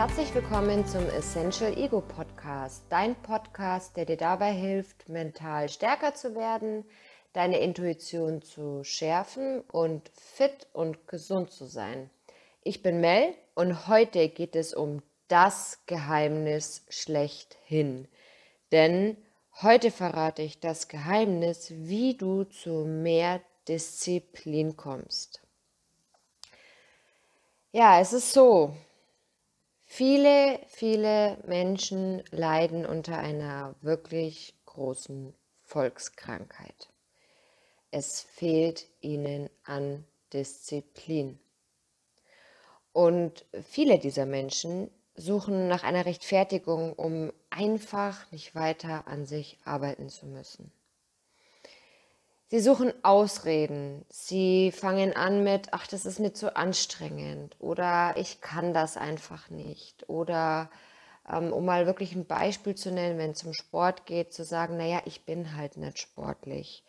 Herzlich willkommen zum Essential Ego Podcast, dein Podcast, der dir dabei hilft, mental stärker zu werden, deine Intuition zu schärfen und fit und gesund zu sein. Ich bin Mel und heute geht es um das Geheimnis schlechthin. Denn heute verrate ich das Geheimnis, wie du zu mehr Disziplin kommst. Ja, es ist so, viele, viele Menschen leiden unter einer wirklich großen Volkskrankheit. Es fehlt ihnen an Disziplin. Und viele dieser Menschen suchen nach einer Rechtfertigung, um einfach nicht weiter an sich arbeiten zu müssen. Sie suchen Ausreden. Sie fangen an mit, ach, das ist mir zu anstrengend oder ich kann das einfach nicht. Oder ähm, um mal wirklich ein Beispiel zu nennen, wenn es um Sport geht, zu sagen, naja, ich bin halt nicht sportlich.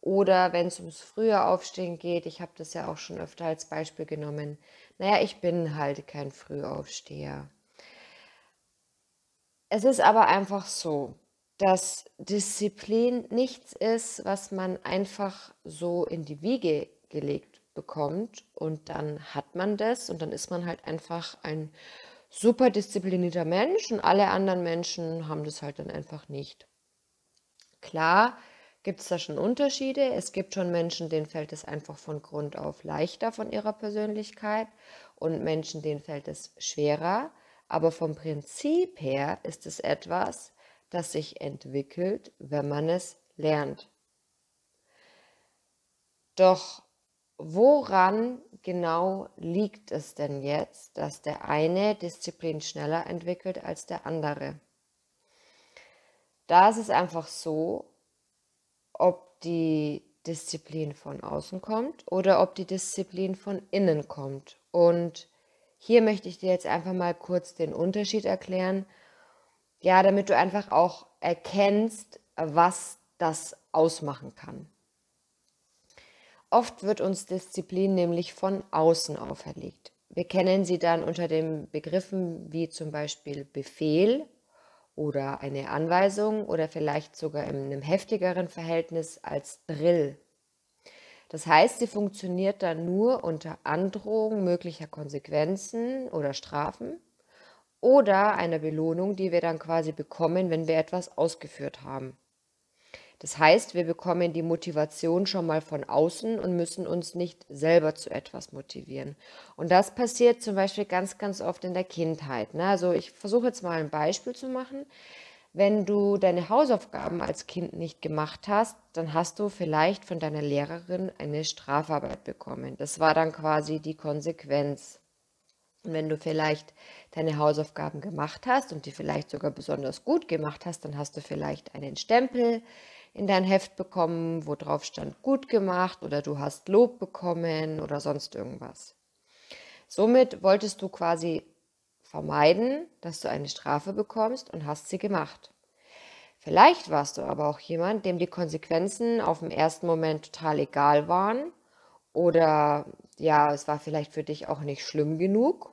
Oder wenn es ums frühe Aufstehen geht, ich habe das ja auch schon öfter als Beispiel genommen, naja, ich bin halt kein Frühaufsteher. Es ist aber einfach so, dass Disziplin nichts ist, was man einfach so in die Wiege gelegt bekommt und dann hat man das und dann ist man halt einfach ein super disziplinierter Mensch und alle anderen Menschen haben das halt dann einfach nicht. Klar gibt es da schon Unterschiede. Es gibt schon Menschen, denen fällt es einfach von Grund auf leichter von ihrer Persönlichkeit und Menschen, denen fällt es schwerer. Aber vom Prinzip her ist es etwas, das sich entwickelt, wenn man es lernt. Doch woran genau liegt es denn jetzt, dass der eine Disziplin schneller entwickelt als der andere? Da ist es einfach so, ob die Disziplin von außen kommt oder ob die Disziplin von innen kommt. Und hier möchte ich dir jetzt einfach mal kurz den Unterschied erklären ja, damit du einfach auch erkennst, was das ausmachen kann. Oft wird uns Disziplin nämlich von außen auferlegt. Wir kennen sie dann unter den Begriffen wie zum Beispiel Befehl oder eine Anweisung oder vielleicht sogar in einem heftigeren Verhältnis als Drill. Das heißt, sie funktioniert dann nur unter Androhung möglicher Konsequenzen oder Strafen oder einer Belohnung, die wir dann quasi bekommen, wenn wir etwas ausgeführt haben. Das heißt, wir bekommen die Motivation schon mal von außen und müssen uns nicht selber zu etwas motivieren. Und das passiert zum Beispiel ganz, ganz oft in der Kindheit. Ne? Also ich versuche jetzt mal ein Beispiel zu machen. Wenn du deine Hausaufgaben als Kind nicht gemacht hast, dann hast du vielleicht von deiner Lehrerin eine Strafarbeit bekommen. Das war dann quasi die Konsequenz. Und wenn du vielleicht deine Hausaufgaben gemacht hast und die vielleicht sogar besonders gut gemacht hast, dann hast du vielleicht einen Stempel in dein Heft bekommen, wo drauf stand gut gemacht oder du hast Lob bekommen oder sonst irgendwas. Somit wolltest du quasi vermeiden, dass du eine Strafe bekommst und hast sie gemacht. Vielleicht warst du aber auch jemand, dem die Konsequenzen auf dem ersten Moment total egal waren oder ja, es war vielleicht für dich auch nicht schlimm genug,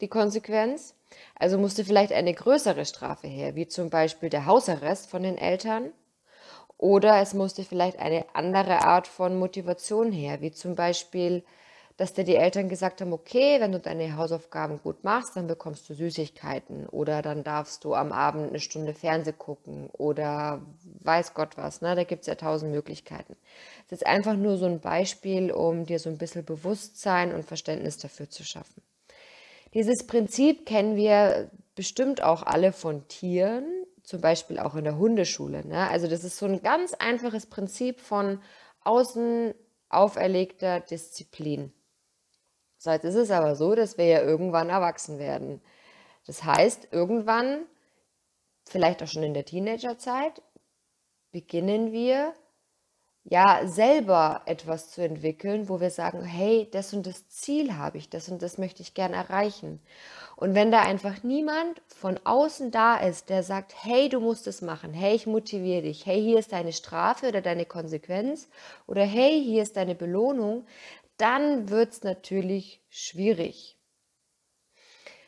die Konsequenz. Also musste vielleicht eine größere Strafe her, wie zum Beispiel der Hausarrest von den Eltern. Oder es musste vielleicht eine andere Art von Motivation her, wie zum Beispiel, dass dir die Eltern gesagt haben, okay, wenn du deine Hausaufgaben gut machst, dann bekommst du Süßigkeiten oder dann darfst du am Abend eine Stunde Fernseh gucken oder weiß Gott was, ne? da gibt es ja tausend Möglichkeiten. Das ist einfach nur so ein Beispiel, um dir so ein bisschen Bewusstsein und Verständnis dafür zu schaffen. Dieses Prinzip kennen wir bestimmt auch alle von Tieren, zum Beispiel auch in der Hundeschule. Ne? Also das ist so ein ganz einfaches Prinzip von außen auferlegter Disziplin. So, jetzt ist es aber so, dass wir ja irgendwann erwachsen werden. Das heißt, irgendwann, vielleicht auch schon in der Teenagerzeit, beginnen wir ja selber etwas zu entwickeln, wo wir sagen, hey, das und das Ziel habe ich, das und das möchte ich gern erreichen. Und wenn da einfach niemand von außen da ist, der sagt, hey, du musst es machen, hey, ich motiviere dich, hey, hier ist deine Strafe oder deine Konsequenz oder hey, hier ist deine Belohnung, dann wird es natürlich schwierig.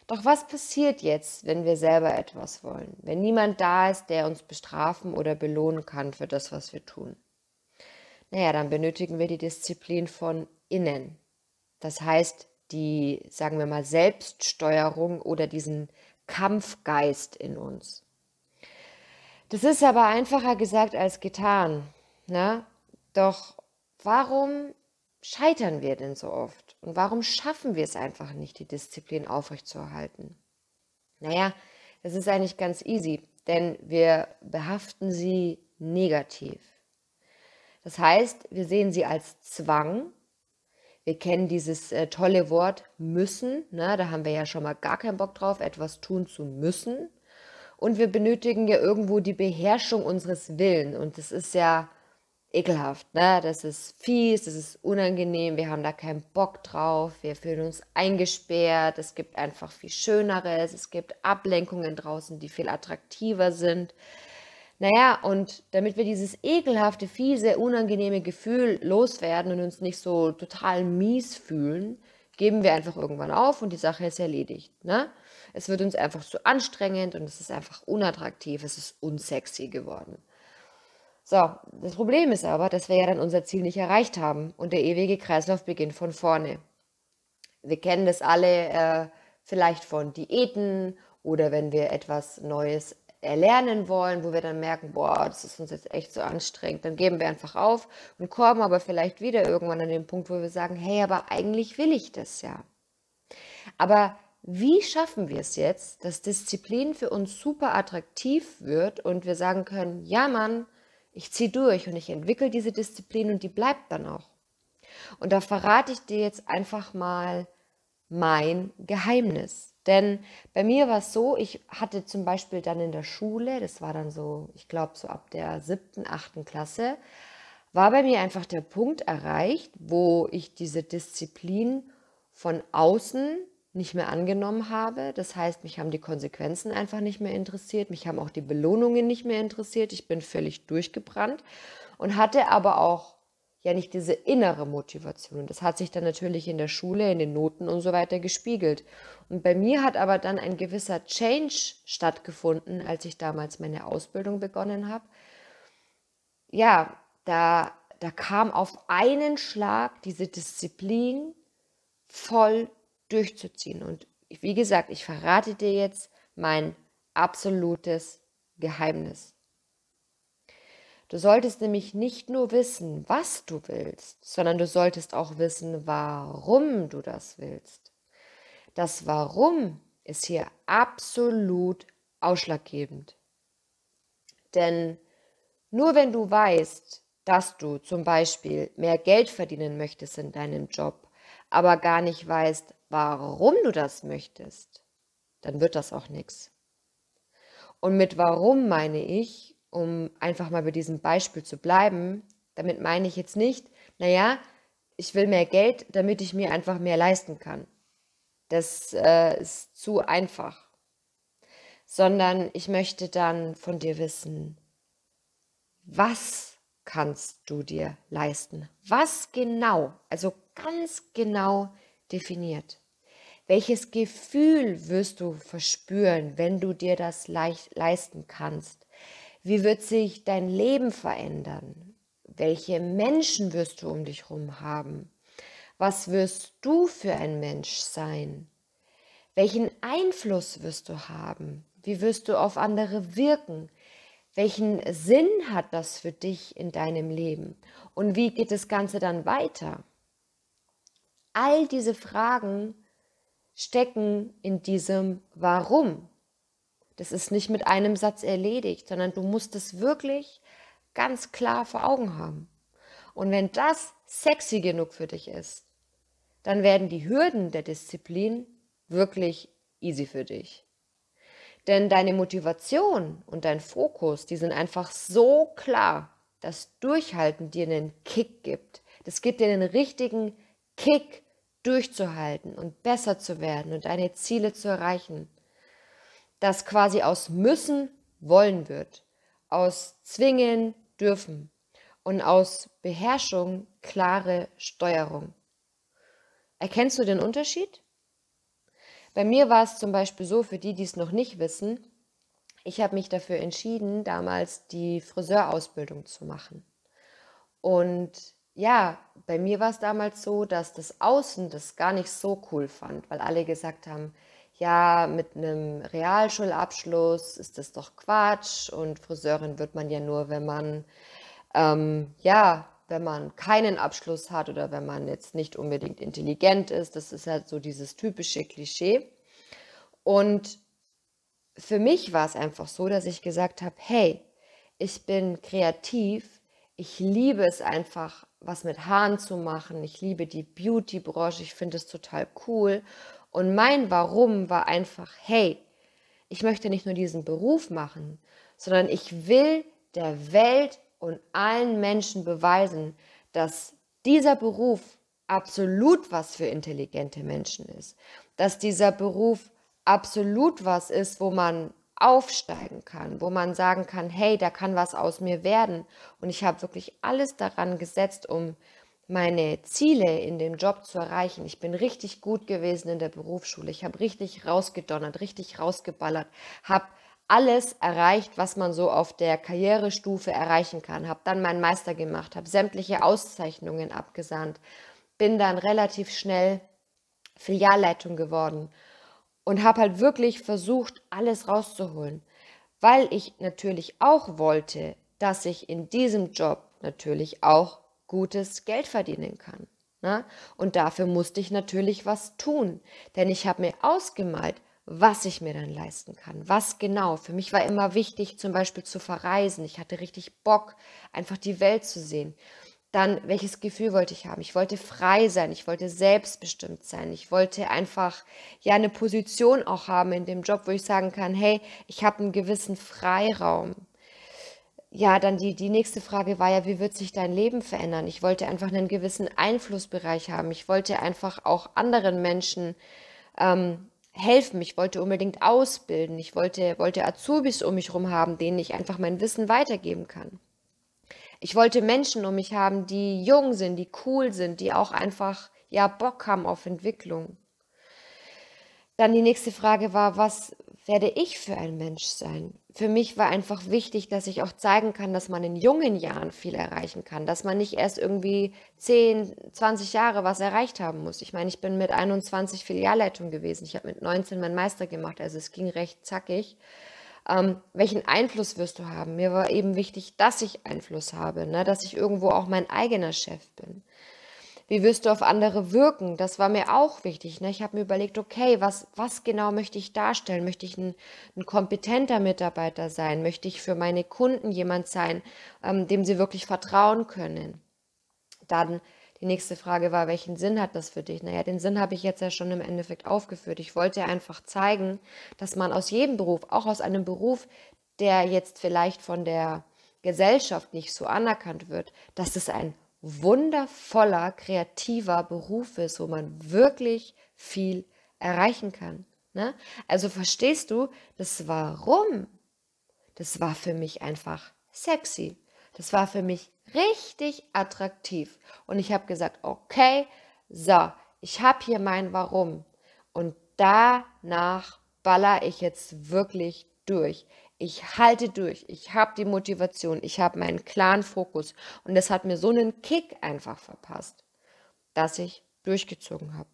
Doch was passiert jetzt, wenn wir selber etwas wollen? Wenn niemand da ist, der uns bestrafen oder belohnen kann für das, was wir tun? Naja, dann benötigen wir die Disziplin von innen. Das heißt, die, sagen wir mal, Selbststeuerung oder diesen Kampfgeist in uns. Das ist aber einfacher gesagt als getan. Ne? Doch warum scheitern wir denn so oft? Und warum schaffen wir es einfach nicht, die Disziplin aufrechtzuerhalten? Naja, das ist eigentlich ganz easy, denn wir behaften sie negativ. Das heißt, wir sehen sie als Zwang. Wir kennen dieses äh, tolle Wort müssen. Ne? Da haben wir ja schon mal gar keinen Bock drauf, etwas tun zu müssen. Und wir benötigen ja irgendwo die Beherrschung unseres Willens. Und das ist ja ekelhaft, ne? Das ist fies, das ist unangenehm, wir haben da keinen Bock drauf, wir fühlen uns eingesperrt, es gibt einfach viel Schöneres, es gibt Ablenkungen draußen, die viel attraktiver sind. Naja, und damit wir dieses ekelhafte, fiese, unangenehme Gefühl loswerden und uns nicht so total mies fühlen, geben wir einfach irgendwann auf und die Sache ist erledigt. Ne? Es wird uns einfach zu anstrengend und es ist einfach unattraktiv, es ist unsexy geworden. So, das Problem ist aber, dass wir ja dann unser Ziel nicht erreicht haben und der ewige Kreislauf beginnt von vorne. Wir kennen das alle äh, vielleicht von Diäten oder wenn wir etwas Neues erlernen wollen, wo wir dann merken, boah, das ist uns jetzt echt so anstrengend, dann geben wir einfach auf und kommen aber vielleicht wieder irgendwann an den Punkt, wo wir sagen, hey, aber eigentlich will ich das ja. Aber wie schaffen wir es jetzt, dass Disziplin für uns super attraktiv wird und wir sagen können, ja Mann, ich ziehe durch und ich entwickle diese Disziplin und die bleibt dann auch. Und da verrate ich dir jetzt einfach mal mein Geheimnis. Denn bei mir war es so, ich hatte zum Beispiel dann in der Schule, das war dann so, ich glaube so ab der siebten, achten Klasse, war bei mir einfach der Punkt erreicht, wo ich diese Disziplin von außen nicht mehr angenommen habe. Das heißt, mich haben die Konsequenzen einfach nicht mehr interessiert, mich haben auch die Belohnungen nicht mehr interessiert. Ich bin völlig durchgebrannt und hatte aber auch ja nicht diese innere Motivation. Und das hat sich dann natürlich in der Schule, in den Noten und so weiter gespiegelt. Und bei mir hat aber dann ein gewisser Change stattgefunden, als ich damals meine Ausbildung begonnen habe. Ja, da, da kam auf einen Schlag diese Disziplin voll durchzuziehen. Und wie gesagt, ich verrate dir jetzt mein absolutes Geheimnis. Du solltest nämlich nicht nur wissen, was du willst, sondern du solltest auch wissen, warum du das willst. Das Warum ist hier absolut ausschlaggebend. Denn nur wenn du weißt, dass du zum Beispiel mehr Geld verdienen möchtest in deinem Job, aber gar nicht weißt, warum du das möchtest, dann wird das auch nichts. Und mit warum meine ich, um einfach mal bei diesem Beispiel zu bleiben, damit meine ich jetzt nicht, naja, ich will mehr Geld, damit ich mir einfach mehr leisten kann. Das äh, ist zu einfach. Sondern ich möchte dann von dir wissen, was kannst du dir leisten? Was genau, also ganz genau definiert. Welches Gefühl wirst du verspüren, wenn du dir das leicht leisten kannst? Wie wird sich dein Leben verändern? Welche Menschen wirst du um dich herum haben? Was wirst du für ein Mensch sein? Welchen Einfluss wirst du haben? Wie wirst du auf andere wirken? Welchen Sinn hat das für dich in deinem Leben? Und wie geht das Ganze dann weiter? All diese Fragen stecken in diesem Warum. Das ist nicht mit einem Satz erledigt, sondern du musst es wirklich ganz klar vor Augen haben. Und wenn das sexy genug für dich ist, dann werden die Hürden der Disziplin wirklich easy für dich. Denn deine Motivation und dein Fokus, die sind einfach so klar, dass Durchhalten dir einen Kick gibt. Das gibt dir einen richtigen Kick durchzuhalten und besser zu werden und deine Ziele zu erreichen, das quasi aus müssen wollen wird, aus zwingen dürfen und aus Beherrschung klare Steuerung. Erkennst du den Unterschied? Bei mir war es zum Beispiel so, für die, die es noch nicht wissen, ich habe mich dafür entschieden, damals die Friseurausbildung zu machen. Und ja, bei mir war es damals so, dass das Außen das gar nicht so cool fand, weil alle gesagt haben, ja, mit einem Realschulabschluss ist das doch Quatsch und Friseurin wird man ja nur, wenn man, ähm, ja, wenn man keinen Abschluss hat oder wenn man jetzt nicht unbedingt intelligent ist. Das ist halt so dieses typische Klischee. Und für mich war es einfach so, dass ich gesagt habe, hey, ich bin kreativ, ich liebe es einfach, was mit Haaren zu machen, ich liebe die Beauty-Branche, ich finde es total cool. Und mein Warum war einfach, hey, ich möchte nicht nur diesen Beruf machen, sondern ich will der Welt und allen Menschen beweisen, dass dieser Beruf absolut was für intelligente Menschen ist, dass dieser Beruf absolut was ist, wo man aufsteigen kann, wo man sagen kann, hey, da kann was aus mir werden. Und ich habe wirklich alles daran gesetzt, um meine Ziele in dem Job zu erreichen. Ich bin richtig gut gewesen in der Berufsschule. Ich habe richtig rausgedonnert, richtig rausgeballert, habe alles erreicht, was man so auf der Karrierestufe erreichen kann. Habe dann meinen Meister gemacht, habe sämtliche Auszeichnungen abgesandt, bin dann relativ schnell Filialleitung geworden und habe halt wirklich versucht, alles rauszuholen, weil ich natürlich auch wollte, dass ich in diesem Job natürlich auch gutes Geld verdienen kann. Ne? Und dafür musste ich natürlich was tun, denn ich habe mir ausgemalt, was ich mir dann leisten kann. Was genau. Für mich war immer wichtig, zum Beispiel zu verreisen. Ich hatte richtig Bock, einfach die Welt zu sehen. Dann, welches Gefühl wollte ich haben? Ich wollte frei sein, ich wollte selbstbestimmt sein, ich wollte einfach ja eine Position auch haben in dem Job, wo ich sagen kann, hey, ich habe einen gewissen Freiraum. Ja, dann die, die nächste Frage war ja, wie wird sich dein Leben verändern? Ich wollte einfach einen gewissen Einflussbereich haben. Ich wollte einfach auch anderen Menschen ähm, helfen. Ich wollte unbedingt ausbilden. Ich wollte, wollte Azubis um mich herum haben, denen ich einfach mein Wissen weitergeben kann. Ich wollte Menschen um mich haben, die jung sind, die cool sind, die auch einfach ja Bock haben auf Entwicklung. Dann die nächste Frage war, was werde ich für ein Mensch sein? Für mich war einfach wichtig, dass ich auch zeigen kann, dass man in jungen Jahren viel erreichen kann, dass man nicht erst irgendwie 10, 20 Jahre was erreicht haben muss. Ich meine, ich bin mit 21 Filialleitung gewesen. Ich habe mit 19 meinen Meister gemacht, also es ging recht zackig ähm, welchen Einfluss wirst du haben? Mir war eben wichtig, dass ich Einfluss habe, ne? dass ich irgendwo auch mein eigener Chef bin. Wie wirst du auf andere wirken? Das war mir auch wichtig. Ne? Ich habe mir überlegt, okay, was, was genau möchte ich darstellen? Möchte ich ein, ein kompetenter Mitarbeiter sein? Möchte ich für meine Kunden jemand sein, ähm, dem sie wirklich vertrauen können? Dann die nächste Frage war, welchen Sinn hat das für dich? Naja, den Sinn habe ich jetzt ja schon im Endeffekt aufgeführt. Ich wollte einfach zeigen, dass man aus jedem Beruf, auch aus einem Beruf, der jetzt vielleicht von der Gesellschaft nicht so anerkannt wird, dass es ein wundervoller, kreativer Beruf ist, wo man wirklich viel erreichen kann. Ne? Also verstehst du, das Warum, das war für mich einfach sexy. Das war für mich richtig attraktiv. Und ich habe gesagt, okay, so, ich habe hier mein Warum. Und danach baller ich jetzt wirklich durch. Ich halte durch. Ich habe die Motivation. Ich habe meinen klaren Fokus. Und es hat mir so einen Kick einfach verpasst, dass ich durchgezogen habe.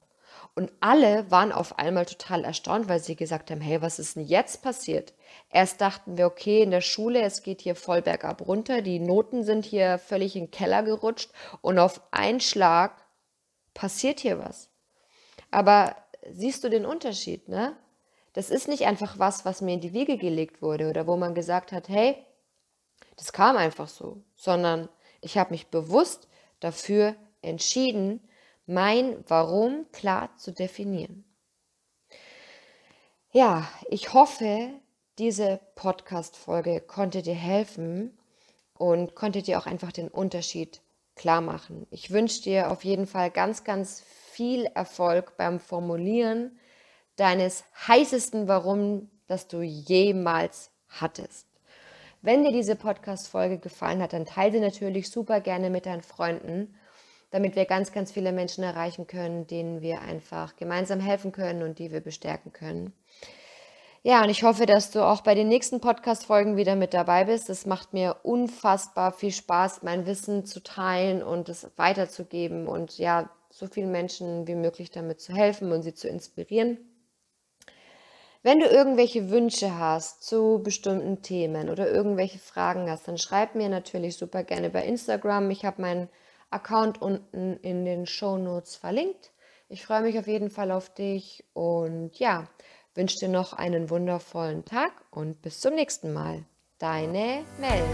Und alle waren auf einmal total erstaunt, weil sie gesagt haben, hey, was ist denn jetzt passiert? Erst dachten wir, okay, in der Schule, es geht hier voll bergab runter, die Noten sind hier völlig in den Keller gerutscht und auf einen Schlag passiert hier was. Aber siehst du den Unterschied, ne? Das ist nicht einfach was, was mir in die Wiege gelegt wurde oder wo man gesagt hat, hey, das kam einfach so, sondern ich habe mich bewusst dafür entschieden, mein Warum klar zu definieren. Ja, ich hoffe, diese Podcast-Folge konnte dir helfen und konnte dir auch einfach den Unterschied klar machen. Ich wünsche dir auf jeden Fall ganz, ganz viel Erfolg beim Formulieren deines heißesten Warum, das du jemals hattest. Wenn dir diese Podcast-Folge gefallen hat, dann teile sie natürlich super gerne mit deinen Freunden damit wir ganz, ganz viele Menschen erreichen können, denen wir einfach gemeinsam helfen können und die wir bestärken können. Ja, und ich hoffe, dass du auch bei den nächsten Podcast-Folgen wieder mit dabei bist. Es macht mir unfassbar viel Spaß, mein Wissen zu teilen und es weiterzugeben und ja, so vielen Menschen wie möglich damit zu helfen und sie zu inspirieren. Wenn du irgendwelche Wünsche hast zu bestimmten Themen oder irgendwelche Fragen hast, dann schreib mir natürlich super gerne bei Instagram. Ich habe meinen Account unten in den Show Notes verlinkt. Ich freue mich auf jeden Fall auf dich und ja, wünsche dir noch einen wundervollen Tag und bis zum nächsten Mal. Deine Mel.